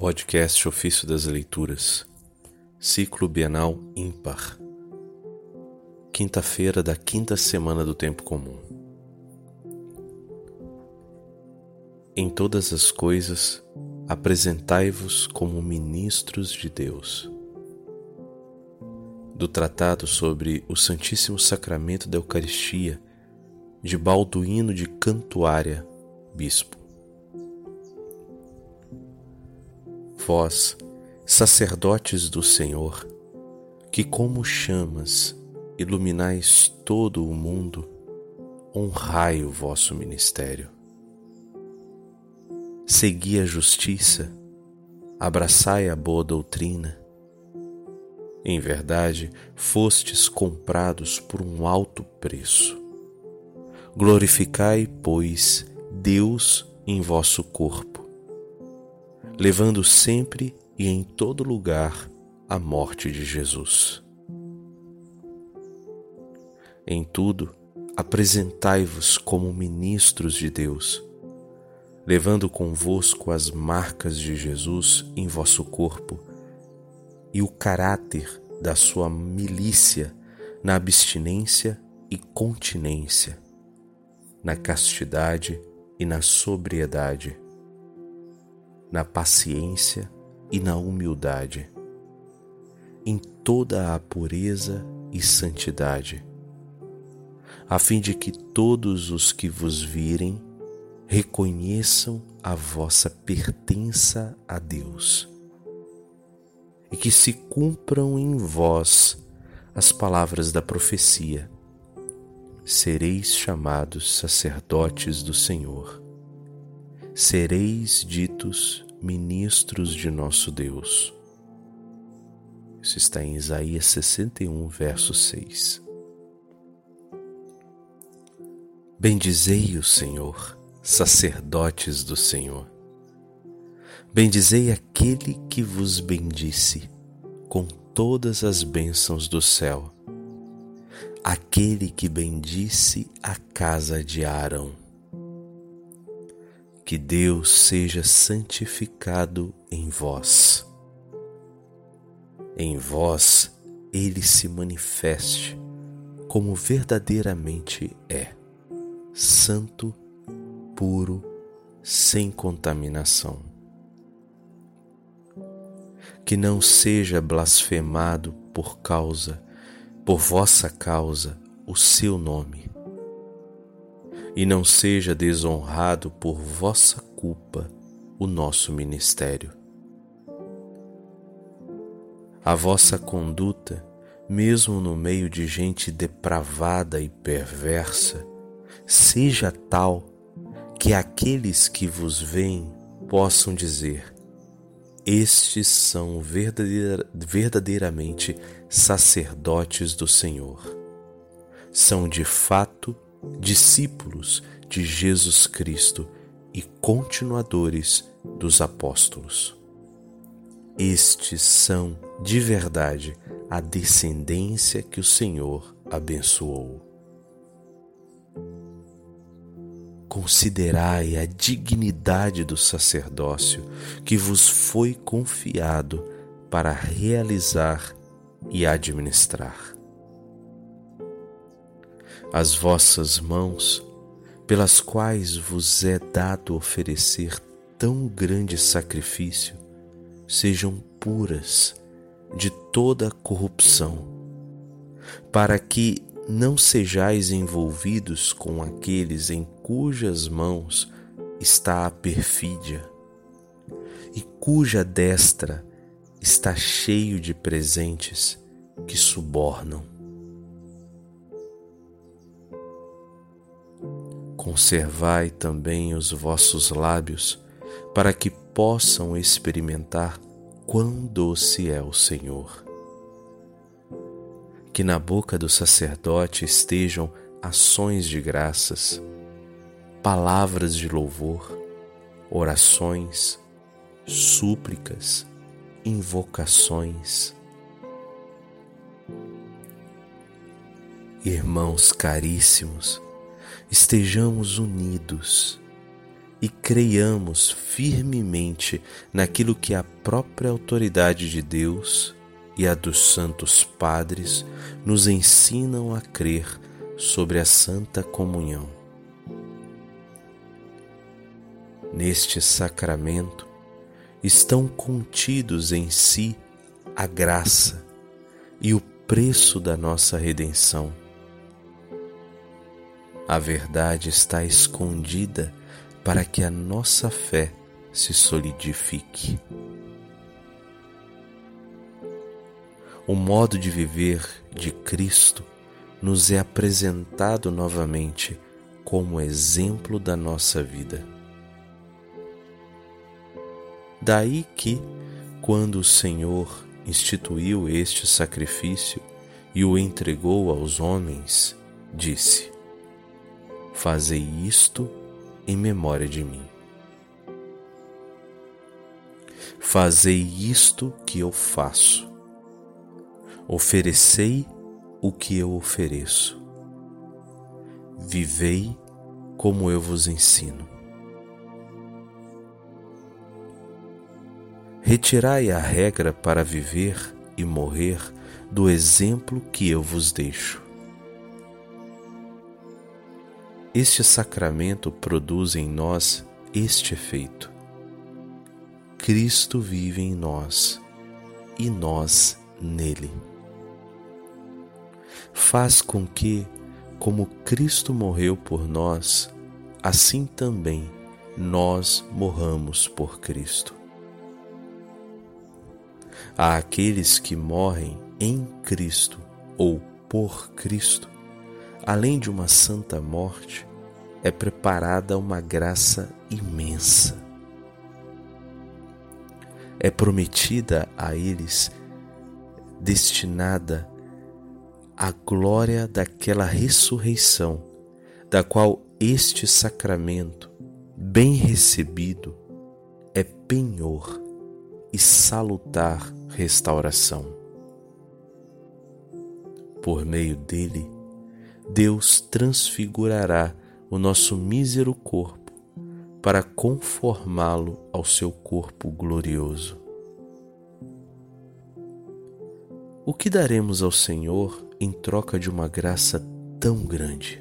Podcast Ofício das Leituras, Ciclo Bienal Ímpar, quinta-feira da quinta semana do Tempo Comum. Em todas as coisas, apresentai-vos como ministros de Deus. Do Tratado sobre o Santíssimo Sacramento da Eucaristia, de Balduíno de Cantuária, Bispo. Vós, sacerdotes do Senhor, que como chamas iluminais todo o mundo, honrai o vosso ministério. Segui a justiça, abraçai a boa doutrina. Em verdade, fostes comprados por um alto preço. Glorificai, pois, Deus em vosso corpo levando sempre e em todo lugar a morte de Jesus. Em tudo, apresentai-vos como ministros de Deus, levando convosco as marcas de Jesus em vosso corpo e o caráter da sua milícia na abstinência e continência, na castidade e na sobriedade na paciência e na humildade, em toda a pureza e santidade, a fim de que todos os que vos virem reconheçam a vossa pertença a Deus e que se cumpram em vós as palavras da profecia. Sereis chamados sacerdotes do Senhor sereis ditos ministros de nosso Deus. Isso está em Isaías 61, verso 6. Bendizei o Senhor, sacerdotes do Senhor. Bendizei aquele que vos bendisse com todas as bênçãos do céu, aquele que bendisse a casa de Arão que Deus seja santificado em vós. Em vós ele se manifeste como verdadeiramente é, santo, puro, sem contaminação. Que não seja blasfemado por causa, por vossa causa, o seu nome e não seja desonrado por vossa culpa o nosso ministério. A vossa conduta, mesmo no meio de gente depravada e perversa, seja tal que aqueles que vos veem possam dizer: Estes são verdadeiramente sacerdotes do Senhor. São de fato discípulos de Jesus Cristo e continuadores dos apóstolos. Estes são, de verdade, a descendência que o Senhor abençoou. Considerai a dignidade do sacerdócio que vos foi confiado para realizar e administrar as vossas mãos, pelas quais vos é dado oferecer tão grande sacrifício, sejam puras de toda corrupção, para que não sejais envolvidos com aqueles em cujas mãos está a perfídia e cuja destra está cheio de presentes que subornam. Conservai também os vossos lábios, para que possam experimentar quão doce é o Senhor. Que na boca do sacerdote estejam ações de graças, palavras de louvor, orações, súplicas, invocações. Irmãos caríssimos, estejamos unidos e creiamos firmemente naquilo que a própria autoridade de Deus e a dos santos padres nos ensinam a crer sobre a Santa Comunhão. Neste sacramento estão contidos em si a graça e o preço da nossa redenção. A verdade está escondida para que a nossa fé se solidifique. O modo de viver de Cristo nos é apresentado novamente como exemplo da nossa vida. Daí que, quando o Senhor instituiu este sacrifício e o entregou aos homens, disse: Fazei isto em memória de mim. Fazei isto que eu faço. Oferecei o que eu ofereço. Vivei como eu vos ensino. Retirai a regra para viver e morrer do exemplo que eu vos deixo. Este sacramento produz em nós este efeito. Cristo vive em nós e nós nele. Faz com que, como Cristo morreu por nós, assim também nós morramos por Cristo. Há aqueles que morrem em Cristo ou por Cristo além de uma santa morte, é preparada uma graça imensa. É prometida a eles, destinada a glória daquela ressurreição, da qual este sacramento, bem recebido, é penhor e salutar restauração. Por meio dele, Deus transfigurará o nosso mísero corpo para conformá-lo ao seu corpo glorioso. O que daremos ao Senhor em troca de uma graça tão grande?